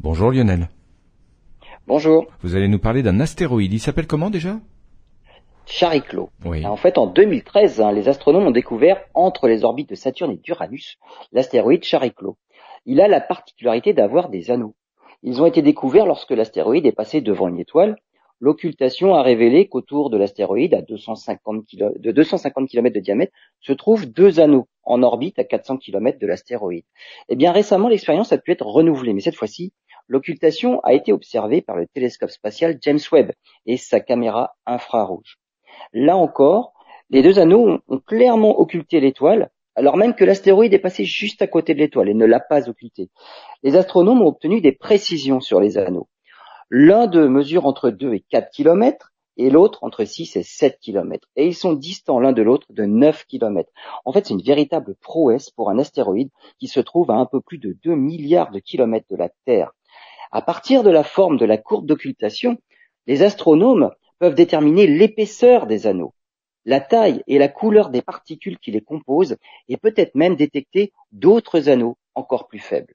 Bonjour Lionel. Bonjour. Vous allez nous parler d'un astéroïde. Il s'appelle comment déjà? Chariclo. Oui. En fait, en 2013, hein, les astronomes ont découvert entre les orbites de Saturne et d'Uranus l'astéroïde Chariclo. Il a la particularité d'avoir des anneaux. Ils ont été découverts lorsque l'astéroïde est passé devant une étoile. L'occultation a révélé qu'autour de l'astéroïde, à 250 km, de 250 km de diamètre, se trouvent deux anneaux en orbite à 400 km de l'astéroïde. Eh bien, récemment, l'expérience a pu être renouvelée, mais cette fois-ci, l'occultation a été observée par le télescope spatial James Webb et sa caméra infrarouge. Là encore, les deux anneaux ont clairement occulté l'étoile, alors même que l'astéroïde est passé juste à côté de l'étoile et ne l'a pas occulté. Les astronomes ont obtenu des précisions sur les anneaux. L'un d'eux mesure entre 2 et 4 km et l'autre entre 6 et 7 km. Et ils sont distants l'un de l'autre de 9 km. En fait, c'est une véritable prouesse pour un astéroïde qui se trouve à un peu plus de 2 milliards de kilomètres de la Terre. À partir de la forme de la courbe d'occultation, les astronomes peuvent déterminer l'épaisseur des anneaux, la taille et la couleur des particules qui les composent et peut-être même détecter d'autres anneaux encore plus faibles.